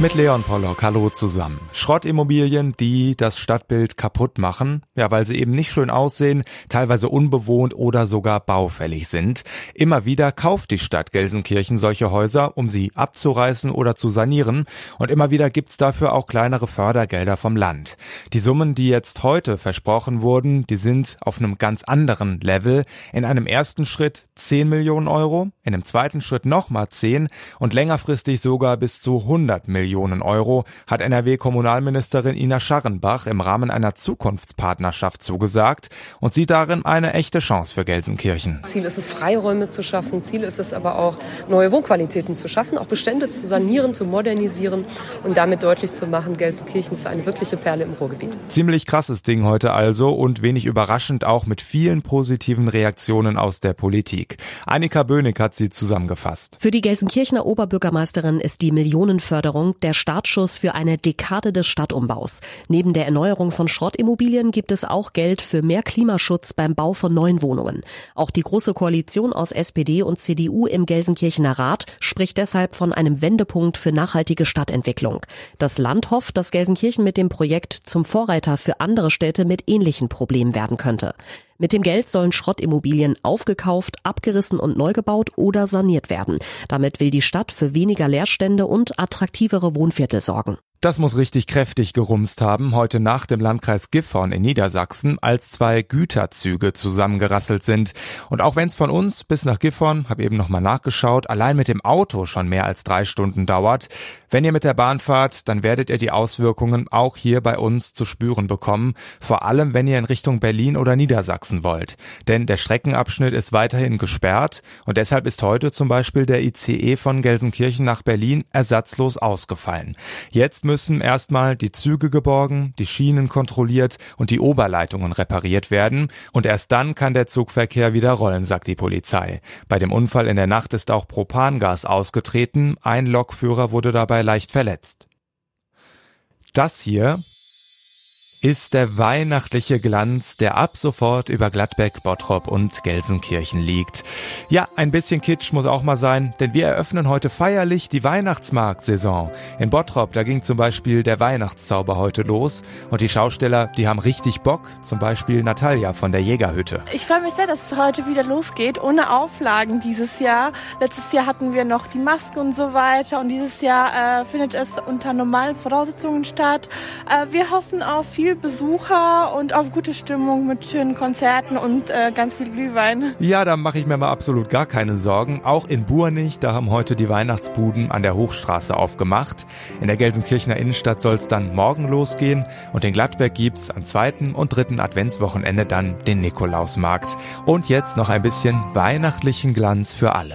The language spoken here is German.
Mit Leon Pollock, hallo zusammen. Schrottimmobilien, die das Stadtbild kaputt machen, ja, weil sie eben nicht schön aussehen, teilweise unbewohnt oder sogar baufällig sind. Immer wieder kauft die Stadt Gelsenkirchen solche Häuser, um sie abzureißen oder zu sanieren. Und immer wieder gibt's dafür auch kleinere Fördergelder vom Land. Die Summen, die jetzt heute versprochen wurden, die sind auf einem ganz anderen Level. In einem ersten Schritt 10 Millionen Euro, in einem zweiten Schritt nochmal 10 und längerfristig sogar bis zu 100 Millionen Millionen Euro hat NRW-Kommunalministerin Ina Scharrenbach im Rahmen einer Zukunftspartnerschaft zugesagt und sieht darin eine echte Chance für Gelsenkirchen. Ziel ist es, Freiräume zu schaffen. Ziel ist es aber auch, neue Wohnqualitäten zu schaffen, auch Bestände zu sanieren, zu modernisieren und damit deutlich zu machen, Gelsenkirchen ist eine wirkliche Perle im Ruhrgebiet. Ziemlich krasses Ding heute also und wenig überraschend auch mit vielen positiven Reaktionen aus der Politik. Annika Böhnig hat sie zusammengefasst. Für die Gelsenkirchener Oberbürgermeisterin ist die Millionenförderung der Startschuss für eine Dekade des Stadtumbaus. Neben der Erneuerung von Schrottimmobilien gibt es auch Geld für mehr Klimaschutz beim Bau von neuen Wohnungen. Auch die Große Koalition aus SPD und CDU im Gelsenkirchener Rat spricht deshalb von einem Wendepunkt für nachhaltige Stadtentwicklung. Das Land hofft, dass Gelsenkirchen mit dem Projekt zum Vorreiter für andere Städte mit ähnlichen Problemen werden könnte. Mit dem Geld sollen Schrottimmobilien aufgekauft, abgerissen und neu gebaut oder saniert werden. Damit will die Stadt für weniger Leerstände und attraktivere Wohnviertel sorgen. Das muss richtig kräftig gerumst haben, heute Nacht im Landkreis Gifhorn in Niedersachsen, als zwei Güterzüge zusammengerasselt sind. Und auch wenn es von uns bis nach Gifhorn, habe eben nochmal nachgeschaut, allein mit dem Auto schon mehr als drei Stunden dauert, wenn ihr mit der Bahn fahrt, dann werdet ihr die Auswirkungen auch hier bei uns zu spüren bekommen, vor allem wenn ihr in Richtung Berlin oder Niedersachsen wollt. Denn der Streckenabschnitt ist weiterhin gesperrt und deshalb ist heute zum Beispiel der ICE von Gelsenkirchen nach Berlin ersatzlos ausgefallen. Jetzt müssen erstmal die Züge geborgen, die Schienen kontrolliert und die Oberleitungen repariert werden. Und erst dann kann der Zugverkehr wieder rollen, sagt die Polizei. Bei dem Unfall in der Nacht ist auch Propangas ausgetreten. Ein Lokführer wurde dabei leicht verletzt. Das hier ist der weihnachtliche Glanz, der ab sofort über Gladbeck, Bottrop und Gelsenkirchen liegt. Ja, ein bisschen Kitsch muss auch mal sein, denn wir eröffnen heute feierlich die Weihnachtsmarktsaison. In Bottrop, da ging zum Beispiel der Weihnachtszauber heute los und die Schausteller, die haben richtig Bock, zum Beispiel Natalia von der Jägerhütte. Ich freue mich sehr, dass es heute wieder losgeht, ohne Auflagen dieses Jahr. Letztes Jahr hatten wir noch die Masken und so weiter und dieses Jahr äh, findet es unter normalen Voraussetzungen statt. Äh, wir hoffen auf viel viel Besucher und auf gute Stimmung mit schönen Konzerten und äh, ganz viel Glühwein. Ja, da mache ich mir mal absolut gar keine Sorgen. Auch in Burnich, da haben heute die Weihnachtsbuden an der Hochstraße aufgemacht. In der Gelsenkirchener Innenstadt soll es dann morgen losgehen und in Gladberg gibt's am zweiten und dritten Adventswochenende dann den Nikolausmarkt. Und jetzt noch ein bisschen weihnachtlichen Glanz für alle.